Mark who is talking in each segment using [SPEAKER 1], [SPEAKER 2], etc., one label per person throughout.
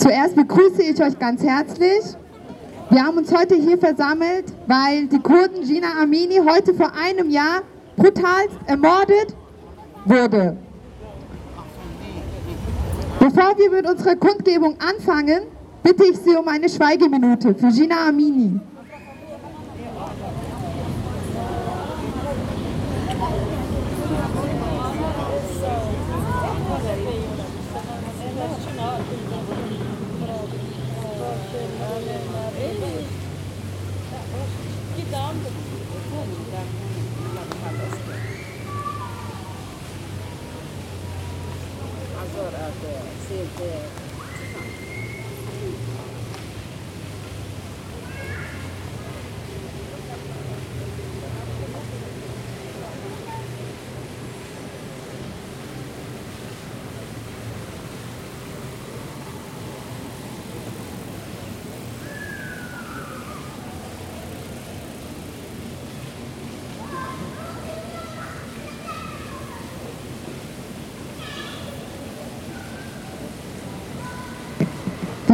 [SPEAKER 1] Zuerst begrüße ich euch ganz herzlich. Wir haben uns heute hier versammelt, weil die Kurden Gina Amini heute vor einem Jahr brutal ermordet wurde. Bevor wir mit unserer Kundgebung anfangen, bitte ich Sie um eine Schweigeminute für Gina Amini. 对对对。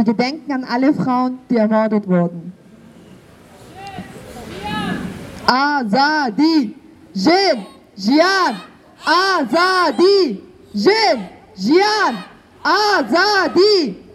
[SPEAKER 1] Gedenken an alle Frauen, die ermordet wurden. Azadi, Jin, Jian, Azadi, Jin, Jian, Azadi.